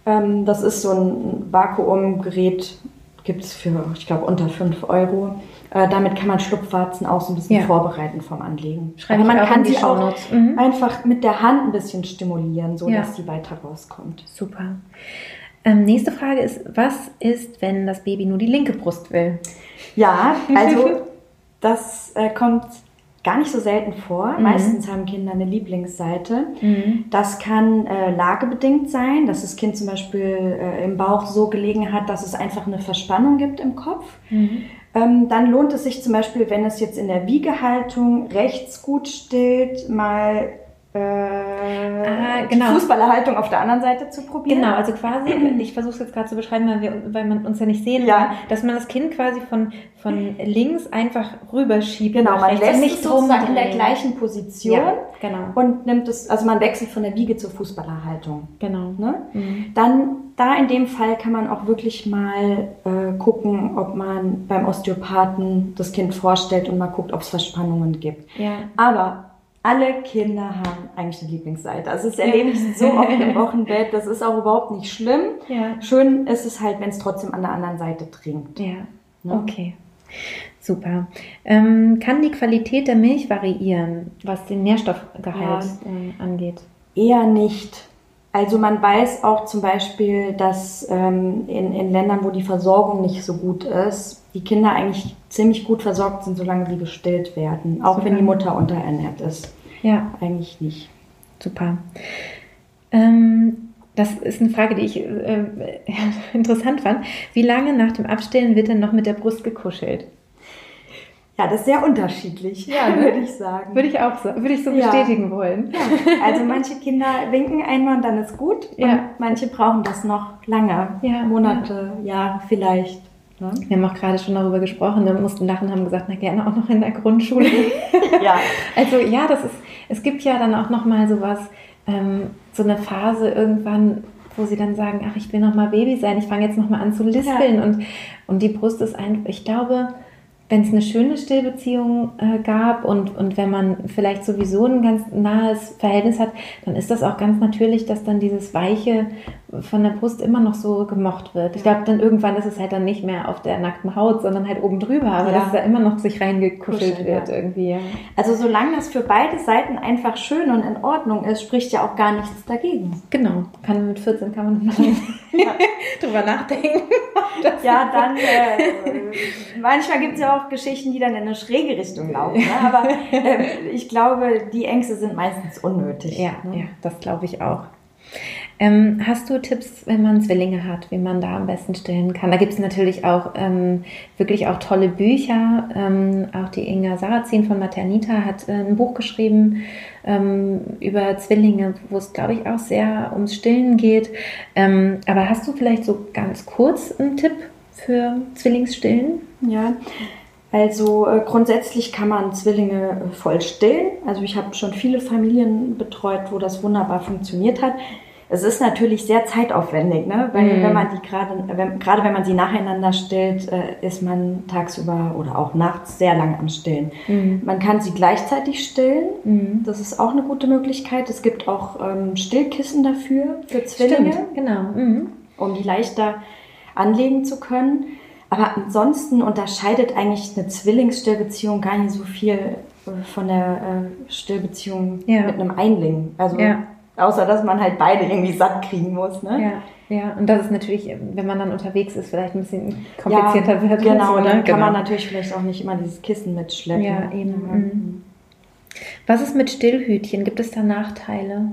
Ähm, das ist so ein Vakuumgerät, gibt es für, ich glaube, unter 5 Euro. Äh, damit kann man Schlupfwarzen auch so ein bisschen Ja. vorbereiten vom Anlegen. Schreibe Aber man kann sie auch. Mhm. einfach mit der Hand ein bisschen stimulieren, so Ja. dass sie weiter rauskommt. Super. Ähm, nächste Frage ist, was ist, wenn das Baby nur die linke Brust will? Ja, also das äh, kommt gar nicht so selten vor. Mhm. Meistens haben Kinder eine Lieblingsseite. Mhm. Das kann äh, lagebedingt sein, dass das Kind zum Beispiel äh, im Bauch so gelegen hat, dass es einfach eine Verspannung gibt im Kopf. Mhm. Ähm, dann lohnt es sich zum Beispiel, wenn es jetzt in der Wiegehaltung rechts gut stillt, mal äh, Ah, genau. Fußballerhaltung auf der anderen Seite zu probieren. Genau, also quasi, ich versuche es jetzt gerade zu beschreiben, weil, wir, weil man uns ja nicht sehen Ja. kann, dass man das Kind quasi von, von links einfach rüberschiebt. Genau, man lässt nicht es sozusagen in der gleichen Position Ja, genau, und nimmt es, also man wechselt von der Wiege zur Fußballerhaltung. genau. Ne? Mhm. Dann, da in dem Fall kann man auch wirklich mal äh, gucken, ob man beim Osteopathen das Kind vorstellt und mal guckt, ob es Verspannungen gibt. Ja, Aber alle Kinder haben eigentlich eine Lieblingsseite. Also das erlebe ich so oft im Wochenbett. Das ist auch überhaupt nicht schlimm. ja, Schön ist es halt, wenn es trotzdem an der anderen Seite dringt. ja. Ne? Okay. Super. Ähm, kann die Qualität der Milch variieren, was den Nährstoffgehalt äh, angeht? Eher nicht. Also man weiß auch zum Beispiel, dass ähm, in, in Ländern, wo die Versorgung nicht so gut ist, die Kinder eigentlich ziemlich gut versorgt sind, solange sie gestillt werden. Auch Super. wenn die Mutter unterernährt ist. Ja, Eigentlich nicht. Super. Ähm, das ist eine Frage, die ich äh, interessant fand. Wie lange nach dem Abstillen wird denn noch mit der Brust gekuschelt? Ja, das ist sehr unterschiedlich, Ja, ne? würde ich sagen. Würde ich auch so, würde ich so Ja. bestätigen wollen. Ja, also manche Kinder winken einmal und dann ist gut. Ja. Und manche brauchen das noch lange. Ja, Monate, Jahre vielleicht. Ne? Wir haben auch gerade schon darüber gesprochen, wir mussten lachen, haben gesagt, na gerne auch noch in der Grundschule. Ja. Also ja, das ist, es gibt ja dann auch noch mal sowas, ähm, so eine Phase irgendwann, wo sie dann sagen, ach, ich will noch mal Baby sein, ich fange jetzt noch mal an zu lispeln und, und die Brust ist ein, ich glaube, wenn es eine schöne Stillbeziehung äh, gab und, und wenn man vielleicht sowieso ein ganz nahes Verhältnis hat, dann ist das auch ganz natürlich, dass dann dieses Weiche von der Brust immer noch so gemocht wird. Ich glaube, dann irgendwann ist es halt dann nicht mehr auf der nackten Haut, sondern halt oben drüber, aber Ja. dass da immer noch sich reingekuschelt Kuscheln, wird ja. irgendwie. Ja. Also solange das für beide Seiten einfach schön und in Ordnung ist, spricht ja auch gar nichts dagegen. Genau, kann man mit 14 kann man noch drüber nachdenken. Ja, dann äh, manchmal gibt es ja auch Geschichten, die dann in eine schräge Richtung laufen. Ne? Aber äh, ich glaube, die Ängste sind meistens unnötig. Ja, ne? ja, das glaube ich auch. Ähm, hast du Tipps, wenn man Zwillinge hat, wie man da am besten stillen kann? Da gibt es natürlich auch ähm, wirklich auch tolle Bücher. Ähm, auch die Inga Sarrazin von Maternita hat äh, ein Buch geschrieben ähm, über Zwillinge, wo es, glaube ich, auch sehr ums Stillen geht. Ähm, aber hast du vielleicht so ganz kurz einen Tipp für Zwillingsstillen? Ja, also äh, grundsätzlich kann man Zwillinge äh, voll stillen. Also ich habe schon viele Familien betreut, wo das wunderbar funktioniert hat. Es ist natürlich sehr zeitaufwendig, ne? weil Mhm. wenn man die gerade, wenn, gerade wenn man sie nacheinander stillt, äh, ist man tagsüber oder auch nachts sehr lang am Stillen. Mhm. Man kann sie gleichzeitig stillen. Mhm. Das ist auch eine gute Möglichkeit. Es gibt auch ähm, Stillkissen dafür für Zwillinge Stimmt, genau. Mhm. um die leichter anlegen zu können. Aber ansonsten unterscheidet eigentlich eine Zwillingsstillbeziehung gar nicht so viel äh, von der äh, Stillbeziehung Ja. mit einem Einling. Also Ja. Außer dass man halt beide irgendwie satt kriegen muss. Ne? Ja, ja. Und das ist natürlich, wenn man dann unterwegs ist, vielleicht ein bisschen komplizierter ja, wird. Genau, So, ne? dann kann man Genau. natürlich vielleicht auch nicht immer dieses Kissen mitschleppen. Ja, eben. Mhm. Was ist mit Stillhütchen? Gibt es da Nachteile?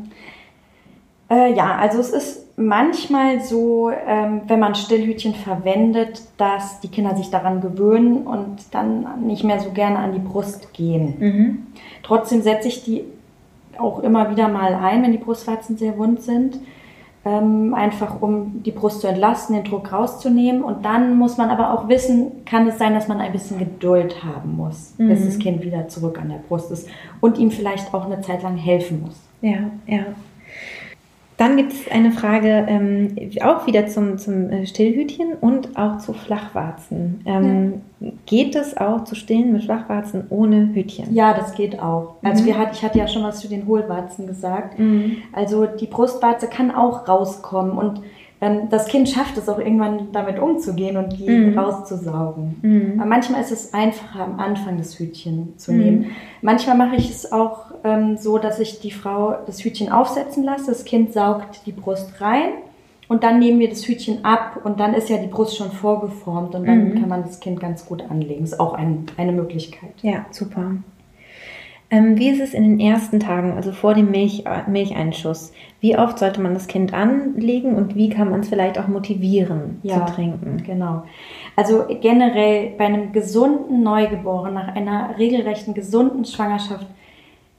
Äh, ja, also es ist manchmal so, ähm, wenn man Stillhütchen verwendet, dass die Kinder sich daran gewöhnen und dann nicht mehr so gerne an die Brust gehen. Mhm. Trotzdem setze ich die auch immer wieder mal ein, wenn die Brustwarzen sehr wund sind. Ähm, einfach um die Brust zu entlasten, den Druck rauszunehmen. Und dann muss man aber auch wissen, kann es sein, dass man ein bisschen Geduld haben muss, bis Mhm. das Kind wieder zurück an der Brust ist und ihm vielleicht auch eine Zeit lang helfen muss. Ja, ja. Dann gibt es eine Frage ähm, auch wieder zum, zum äh, Stillhütchen und auch zu Flachwarzen. Ähm, Geht es auch zu stillen mit Flachwarzen ohne Hütchen? Ja, das geht auch. Also Mhm. wir hat, ich hatte ja schon was zu den Hohlwarzen gesagt. Mhm. Also die Brustwarze kann auch rauskommen und ähm, das Kind schafft es auch irgendwann damit umzugehen und die Mhm. rauszusaugen. Mhm. Aber manchmal ist es einfacher, am Anfang das Hütchen zu Mhm. nehmen. Manchmal mache ich es auch ähm, so, dass ich die Frau das Hütchen aufsetzen lasse. Das Kind saugt die Brust rein und dann nehmen wir das Hütchen ab und dann ist ja die Brust schon vorgeformt und dann Mhm. kann man das Kind ganz gut anlegen. Ist auch ein, eine Möglichkeit. Ja, super. Ähm, wie ist es in den ersten Tagen, also vor dem Milch, äh, Milcheinschuss? Wie oft sollte man das Kind anlegen und wie kann man es vielleicht auch motivieren Ja. zu trinken? Genau. Also generell bei einem gesunden Neugeborenen, nach einer regelrechten gesunden Schwangerschaft,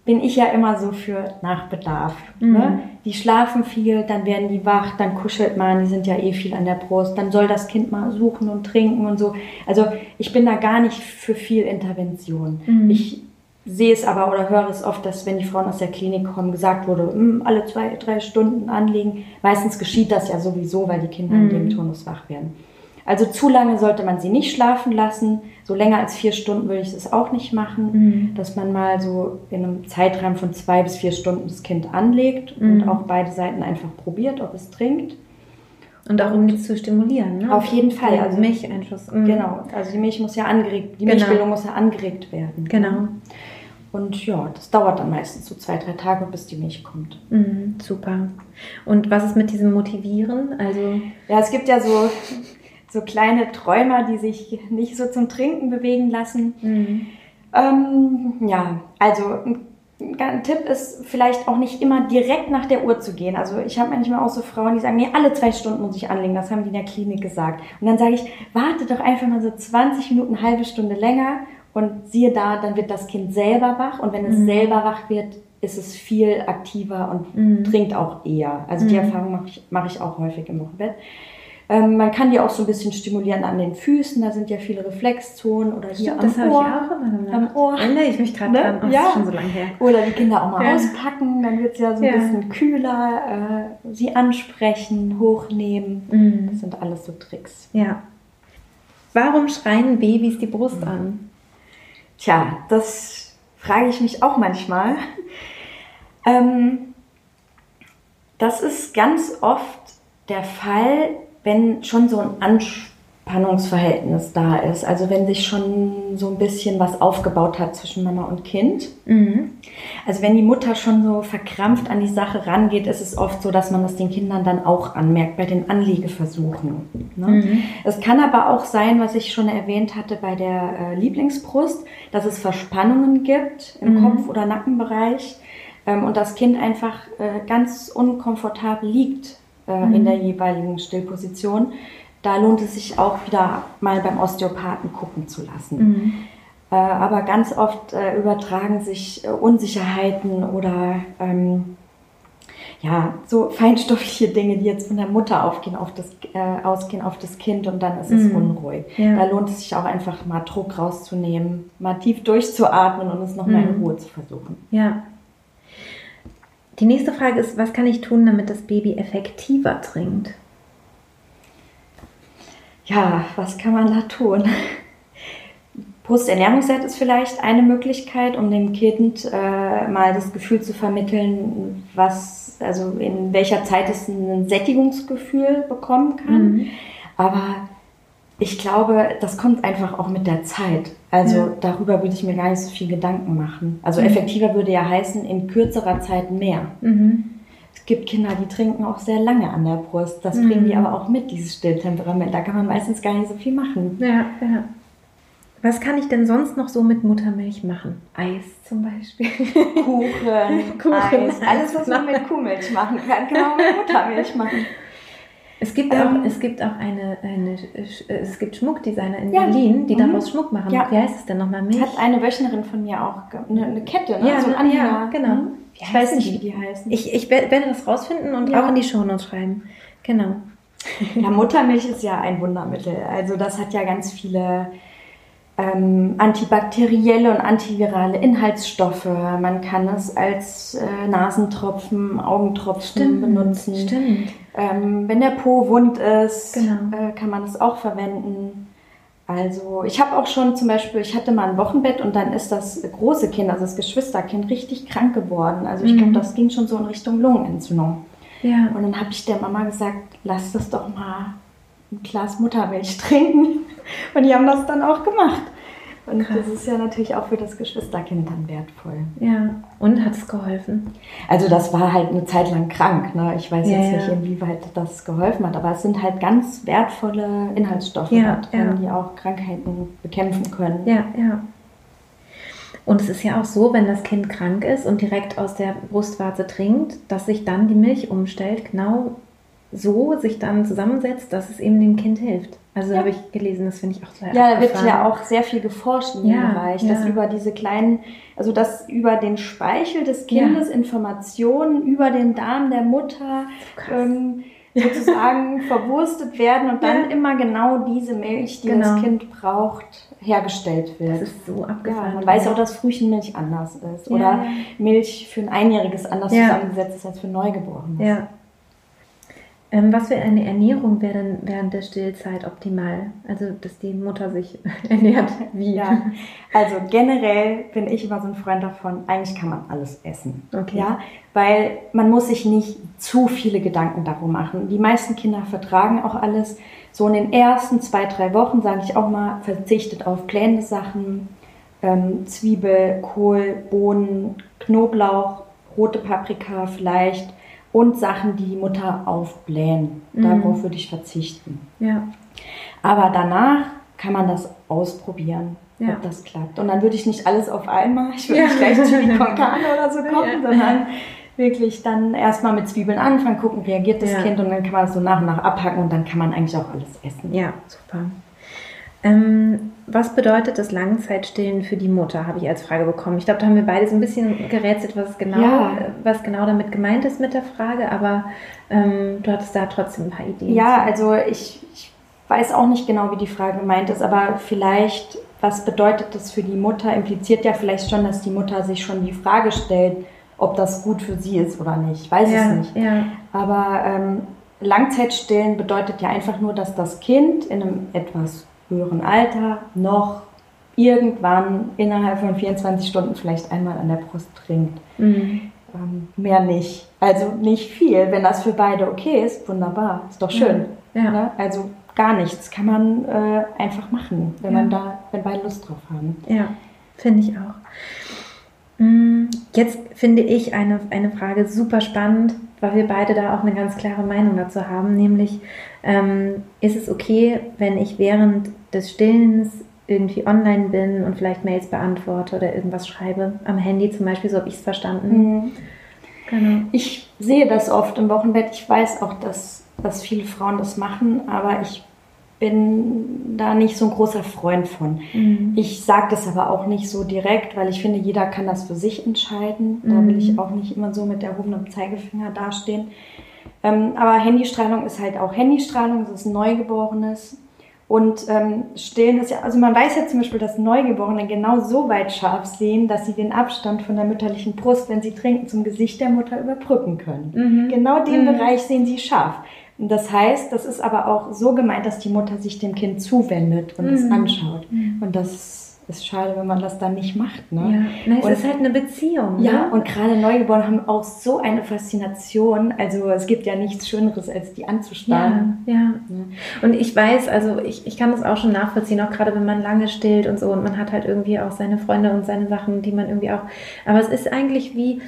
bin ich ja immer so für Nachbedarf. Mhm. Ne? Die schlafen viel, dann werden die wach, dann kuschelt man, die sind ja eh viel an der Brust, dann soll das Kind mal suchen und trinken und so. Also ich bin da gar nicht für viel Intervention. Mhm. Ich sehe es aber oder höre es oft, dass wenn die Frauen aus der Klinik kommen, gesagt wurde, "Mm, alle zwei, drei Stunden anlegen. Meistens geschieht das ja sowieso, weil die Kinder in Mhm. dem Turnus wach werden. Also zu lange sollte man sie nicht schlafen lassen. So länger als vier Stunden würde ich es auch nicht machen. Mhm. Dass man mal so in einem Zeitraum von zwei bis vier Stunden das Kind anlegt Mhm. und auch beide Seiten einfach probiert, ob es trinkt. Und auch um die zu stimulieren, ne? Auf jeden Fall, Also also- Milcheinschuss. Mhm. Genau. Also die Milch muss ja angeregt, die Genau. Milchbildung muss ja angeregt werden. Genau. Und ja, das dauert dann meistens so zwei, drei Tage, bis die Milch kommt. Mhm, super. Und was ist mit diesem Motivieren? Also, Ja, es gibt ja so, so kleine Träumer, die sich nicht so zum Trinken bewegen lassen. mhm. Ähm, ja, also ein, ein Tipp ist vielleicht auch nicht immer direkt nach der Uhr zu gehen. Also ich habe manchmal auch so Frauen, die sagen, nee, alle zwei Stunden muss ich anlegen. Das haben die in der Klinik gesagt. Und dann sage ich, warte doch einfach mal so 20 Minuten, eine halbe Stunde länger und siehe da, dann wird das Kind selber wach. Und wenn es Mhm. selber wach wird, ist es viel aktiver und Mhm. trinkt auch eher. Also die Mhm. Erfahrung mache ich, mache ich auch häufig im Wochenbett. Ähm, man kann die auch so ein bisschen stimulieren an den Füßen, da sind ja viele Reflexzonen oder hier Stimmt, das am habe ich Ohr. auch immer gemacht. Am Ohr. Erinnere ich mich gerade Ne? dran. Oh, das Ja. ist schon so lange her. Oder die Kinder auch mal Ja. auspacken, dann wird es ja so ein Ja. bisschen kühler, äh, sie ansprechen, hochnehmen. Mhm. Das sind alles so Tricks. Ja. Warum schreien Babys die Brust an? Tja, das frage ich mich auch manchmal. Ähm, das ist ganz oft der Fall, wenn schon so ein Anspannungsverhältnis da ist. Also wenn sich schon so ein bisschen was aufgebaut hat zwischen Mama und Kind. Mhm. Also wenn die Mutter schon so verkrampft an die Sache rangeht, ist es oft so, dass man das den Kindern dann auch anmerkt bei den Anliegeversuchen. Ne? Mhm. Es kann aber auch sein, was ich schon erwähnt hatte bei der äh, Lieblingsbrust, dass es Verspannungen gibt im Mhm. Kopf- oder Nackenbereich ähm, und das Kind einfach äh, ganz unkomfortabel liegt äh, Mhm. in der jeweiligen Stillposition. Da lohnt es sich auch wieder mal beim Osteopathen gucken zu lassen. Mhm. Äh, aber ganz oft äh, übertragen sich äh, Unsicherheiten oder ähm, ja, so feinstoffliche Dinge, die jetzt von der Mutter aufgehen, auf das, äh, ausgehen auf das Kind und dann ist es Mhm. unruhig. Ja. Da lohnt es sich auch einfach mal Druck rauszunehmen, mal tief durchzuatmen und es nochmal in Mhm. Ruhe zu versuchen. Ja. Die nächste Frage ist, was kann ich tun, damit das Baby effektiver trinkt? Ja, was kann man da tun? Brusternährungsset ist vielleicht eine Möglichkeit, um dem Kind äh, mal das Gefühl zu vermitteln, was, also in welcher Zeit es ein Sättigungsgefühl bekommen kann. Mhm. Aber ich glaube, das kommt einfach auch mit der Zeit. Also Ja. darüber würde ich mir gar nicht so viel Gedanken machen. Also Mhm. effektiver würde ja heißen, in kürzerer Zeit mehr. Mhm. Es gibt Kinder, die trinken auch sehr lange an der Brust. Das Mhm. bringen die aber auch mit, dieses Stilltemperament. Da kann man meistens gar nicht so viel machen. Ja, ja. Was kann ich denn sonst noch so mit Muttermilch machen? Eis zum Beispiel. Kuchen, Kuchen, Eis, alles, was man mit Kuhmilch machen kann, kann man mit Muttermilch machen. Es gibt Ähm. auch, es gibt auch eine, eine, es gibt Schmuckdesigner in Ja. Berlin, die Mhm. daraus Schmuck machen. Ja. Wie heißt es denn nochmal? Milch? Hat eine Wöchnerin von mir auch eine, eine Kette, ne? Ja, so ein ja, Anhänger. genau. Mhm. Ich weiß nicht, wie die heißen. Ich, ich wer- werde das rausfinden und Ja. auch in die Shownotes schreiben. Genau. Ja, Muttermilch ist ja ein Wundermittel. Also das hat ja ganz viele ähm, antibakterielle und antivirale Inhaltsstoffe. Man kann es als äh, Nasentropfen, Augentropfen benutzen. Stimmt. Ähm, wenn der Po wund ist, Genau. äh, kann man es auch verwenden. Also ich habe auch schon zum Beispiel, ich hatte mal ein Wochenbett und dann ist das große Kind, also das Geschwisterkind, richtig krank geworden. Also ich Mhm. glaube, das ging schon so in Richtung Lungenentzündung. Ja. Und dann habe ich der Mama gesagt, lass das doch mal ein Glas Muttermilch trinken. Und die haben das dann auch gemacht. Und Krass. das ist ja natürlich auch für das Geschwisterkind dann wertvoll. Ja. Und hat es geholfen? Also das war halt eine Zeit lang krank. Ne? Ich weiß Ja, jetzt ja. nicht, inwieweit das geholfen hat, aber es sind halt ganz wertvolle Inhaltsstoffe Ja, drin, ja. die auch Krankheiten bekämpfen können. Ja, ja. Und es ist ja auch so, wenn das Kind krank ist und direkt aus der Brustwarze trinkt, dass sich dann die Milch umstellt, genau so sich dann zusammensetzt, dass es eben dem Kind hilft. Also Ja. habe ich gelesen, das finde ich auch sehr Ja, da wird ja auch sehr viel geforscht in dem Ja, Bereich, ja. dass über diese kleinen, also dass über den Speichel des Kindes Informationen über den Darm der Mutter ähm, sozusagen verwurstet werden und dann immer genau diese Milch, die Genau. das Kind braucht, hergestellt Das wird. ist so abgefahren. man weiß auch, dass Frühchenmilch anders ist oder. Milch für ein Einjähriges anders zusammengesetzt ist als für Neugeborenes. Ja. Ähm, was für eine Ernährung wäre denn während der Stillzeit optimal? Also, dass die Mutter sich ernährt wie? Ja, also generell bin ich immer so ein Freund davon, eigentlich kann man alles essen. Okay. Ja, weil man muss sich nicht zu viele Gedanken darum machen. Die meisten Kinder vertragen auch alles. So in den ersten zwei, drei Wochen, sage ich auch mal, verzichtet auf kleine Sachen, ähm, Zwiebel, Kohl, Bohnen, Knoblauch, rote Paprika vielleicht und Sachen, die Mutter aufblähen. Mhm. Darauf würde ich verzichten. Ja. Aber danach kann man das ausprobieren, Ja. ob das klappt. Und dann würde ich nicht alles auf einmal, ich würde Ja. nicht gleich Chili con Carne oder so kochen, Ja. sondern wirklich dann erstmal mit Zwiebeln anfangen, gucken, reagiert das. Kind und dann kann man das so nach und nach abhacken und dann kann man eigentlich auch alles essen. Ja, super. Ähm, was bedeutet das Langzeitstillen für die Mutter, habe ich als Frage bekommen. Ich glaube, da haben wir beide so ein bisschen gerätselt, was genau, Ja. was genau damit gemeint ist mit der Frage, aber ähm, du hattest da trotzdem ein paar Ideen. Ja, also ich, ich weiß auch nicht genau, wie die Frage gemeint ist, aber vielleicht, was bedeutet das für die Mutter, impliziert ja vielleicht schon, dass die Mutter sich schon die Frage stellt, ob das gut für sie ist oder nicht. Ich weiß ja, es nicht. Ja, Aber ähm, Langzeitstillen bedeutet ja einfach nur, dass das Kind in einem etwas höheren Alter noch irgendwann innerhalb von 24 Stunden vielleicht einmal an der Brust trinkt. mhm. Ähm, mehr nicht. Also nicht viel. Wenn das für beide okay ist, wunderbar. Ist doch schön. Ja. Ne? Also gar nichts kann man äh, einfach machen, wenn Ja. man da, wenn beide Lust drauf haben. Ja, finde ich auch. Mm, Jetzt finde ich eine, eine Frage super spannend, weil wir beide da auch eine ganz klare Meinung dazu haben, nämlich ähm, ist es okay, wenn ich während des Stillens irgendwie online bin und vielleicht Mails beantworte oder irgendwas schreibe, am Handy zum Beispiel, so habe ich es verstanden. Genau. Ich sehe das oft im Wochenbett. Ich weiß auch, dass, dass viele Frauen das machen, aber ich bin da nicht so ein großer Freund von. Mhm. Ich sage das aber auch nicht so direkt, weil ich finde, jeder kann das für sich entscheiden. Da Mhm. will ich auch nicht immer so mit erhobenem Zeigefinger dastehen. Ähm, aber Handystrahlung ist halt auch Handystrahlung, es ist ein Neugeborenes. Und ähm, stillen ist ja, also man weiß ja zum Beispiel, dass Neugeborene genau so weit scharf sehen, dass sie den Abstand von der mütterlichen Brust, wenn sie trinken, zum Gesicht der Mutter überbrücken können. Mhm. Genau den Mhm. Bereich sehen sie scharf. Das heißt, das ist aber auch so gemeint, dass die Mutter sich dem Kind zuwendet und es Mhm. anschaut. Und das ist schade, wenn man das dann nicht macht. Ne? Ja, es Und- ist halt eine Beziehung. Ja, ne? und gerade Neugeborene haben auch so eine Faszination. Also es gibt ja nichts Schöneres, als die anzustarren. Ja, ja. Und ich weiß, also ich, ich kann das auch schon nachvollziehen, auch gerade wenn man lange stillt und so und man hat halt irgendwie auch seine Freunde und seine Sachen, die man irgendwie auch. Aber es ist eigentlich wie,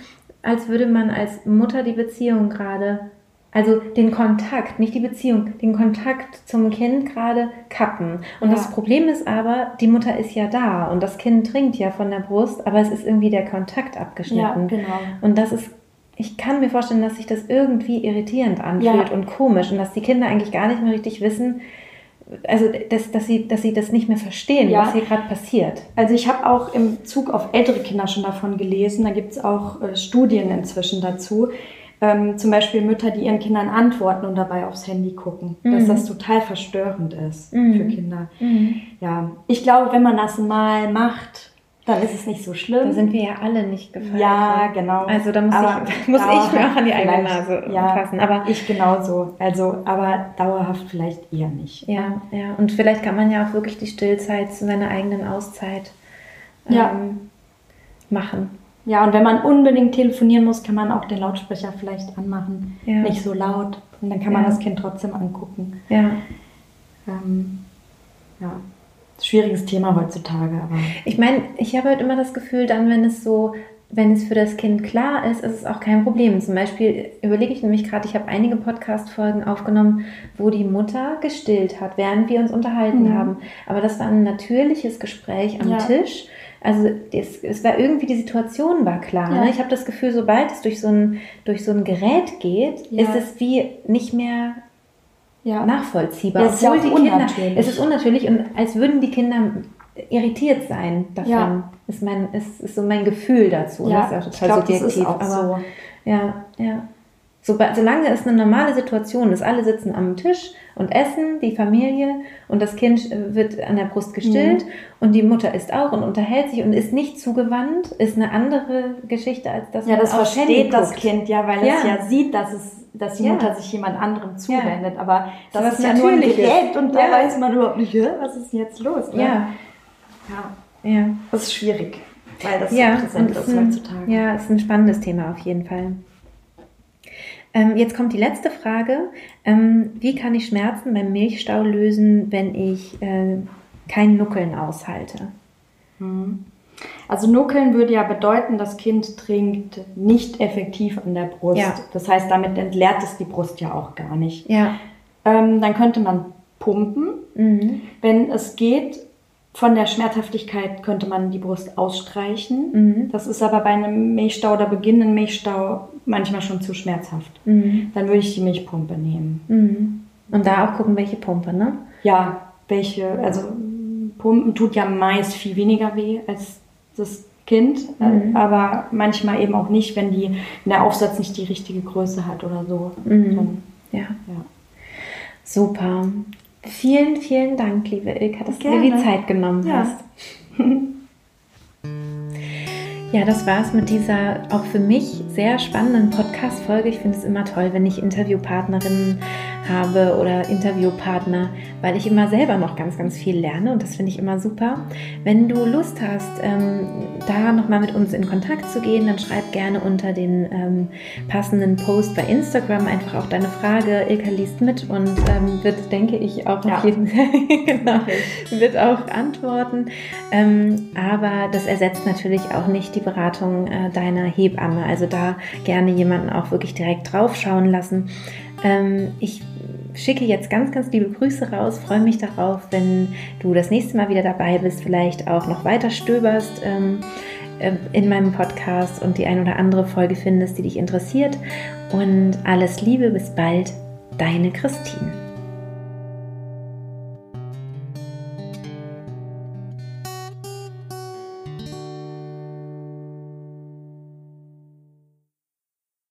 als würde man als Mutter die Beziehung gerade, also den Kontakt, nicht die Beziehung, den Kontakt zum Kind gerade kappen. Und Ja. das Problem ist aber, die Mutter ist ja da und das Kind trinkt ja von der Brust, aber es ist irgendwie der Kontakt abgeschnitten. genau. Und das ist, ich kann mir vorstellen, dass sich das irgendwie irritierend anfühlt Ja. und komisch und dass die Kinder eigentlich gar nicht mehr richtig wissen, also dass, dass, sie, dass sie das nicht mehr verstehen, Ja. was hier gerade passiert. Also ich habe auch im Zug auf ältere Kinder schon davon gelesen. Da gibt es auch äh, Studien inzwischen dazu. Ähm, zum Beispiel Mütter, die ihren Kindern antworten und dabei aufs Handy gucken. Dass Mhm. das total verstörend ist Mhm. für Kinder. Ja, ich glaube, wenn man das mal macht, dann ist es nicht so schlimm. Da sind wir ja alle nicht gefallen. ja, genau. Also da muss, Aber ich, muss ich mir auch an die eigene Nase ja, fassen. Aber ich genauso. Also, aber dauerhaft vielleicht eher nicht. ja, ja. Und vielleicht kann man ja auch wirklich die Stillzeit zu seiner eigenen Auszeit Ja. ähm, machen. Ja, und wenn man unbedingt telefonieren muss, kann man auch den Lautsprecher vielleicht anmachen. Ja. Nicht so laut. Und dann kann man Ja. das Kind trotzdem angucken. Ja. Ähm, ja, schwieriges Thema heutzutage, aber Ich meine, ich habe halt immer das Gefühl, dann, wenn es so, wenn es für das Kind klar ist, ist es auch kein Problem. Zum Beispiel überlege ich nämlich gerade, ich habe einige Podcast-Folgen aufgenommen, wo die Mutter gestillt hat, während wir uns unterhalten Mhm. haben. Aber das war ein natürliches Gespräch am Ja. Tisch. Also es, es war irgendwie, die Situation war klar. Ja. Ne? Ich habe das Gefühl, sobald es durch so ein, durch so ein Gerät geht, Ja. ist es wie nicht mehr ja. nachvollziehbar. Es ist ja die Kinder, unnatürlich. es ist unnatürlich und als würden die Kinder irritiert sein davon. Ja. Ist, mein, ist, ist so mein Gefühl dazu. ja, das ist auch ich total glaube, das subjektiv. ist auch aber so. ja, ja. Soba- solange es eine normale Situation ist, alle sitzen am Tisch und essen, die Familie und das Kind äh, wird an der Brust gestillt Mhm. und die Mutter isst auch und unterhält sich und ist nicht zugewandt, ist eine andere Geschichte als das, Ja, man das versteht das. Kind ja, weil es Ja. ja sieht, dass es dass die Ja. Mutter sich jemand anderem zuwendet. Aber das was ist ja nur ein. Gerät und da Ja. weiß man überhaupt nicht, "Hä, was ist denn jetzt los? Ne? Ja, ja, ja. das ist schwierig, weil das Ja, so präsent ist heutzutage. ja, ist ein spannendes Thema auf jeden Fall. Ähm, jetzt kommt die letzte Frage. Ähm, wie kann ich Schmerzen beim Milchstau lösen, wenn ich äh, kein Nuckeln aushalte? Mhm. Also Nuckeln würde ja bedeuten, das Kind trinkt nicht effektiv an der Brust. Ja. Das heißt, damit entleert es die Brust ja auch gar nicht. Ja. Ähm, dann könnte man pumpen. Mhm. Wenn es geht, von der Schmerzhaftigkeit könnte man die Brust ausstreichen. Mhm. Das ist aber bei einem Milchstau oder beginnenden Milchstau manchmal schon zu schmerzhaft. Mhm. Dann würde ich die Milchpumpe nehmen. Mhm. Und da auch gucken, welche Pumpe, ne? Ja, welche, also Pumpen tut ja meist viel weniger weh als das Kind, äh, Mhm. aber manchmal eben auch nicht, wenn die, wenn der Aufsatz nicht die richtige Größe hat oder so. Mhm. Dann, Ja. ja. Super. Vielen, vielen Dank, liebe Ilka, dass du dir Gerne. die Zeit genommen Ja. hast. Ja, das war's mit dieser auch für mich sehr spannenden Podcast-Folge. Ich finde es immer toll, wenn ich Interviewpartnerinnen habe oder Interviewpartner, weil ich immer selber noch ganz, ganz viel lerne und das finde ich immer super. Wenn du Lust hast, ähm, da nochmal mit uns in Kontakt zu gehen, dann schreib gerne unter den ähm, passenden Post bei Instagram einfach auch deine Frage. Ilka liest mit und ähm, wird, denke ich, auch Ja. auf jeden Fall genau, wird auch antworten. Ähm, aber das ersetzt natürlich auch nicht die Beratung äh, deiner Hebamme. Also da gerne jemanden auch wirklich direkt draufschauen lassen. Ähm, ich schicke jetzt ganz, ganz liebe Grüße raus. Freue mich darauf, wenn du das nächste Mal wieder dabei bist, vielleicht auch noch weiter stöberst. Ähm, äh, in meinem Podcast und die ein oder andere Folge findest, die dich interessiert. Und alles Liebe, bis bald, deine Christine.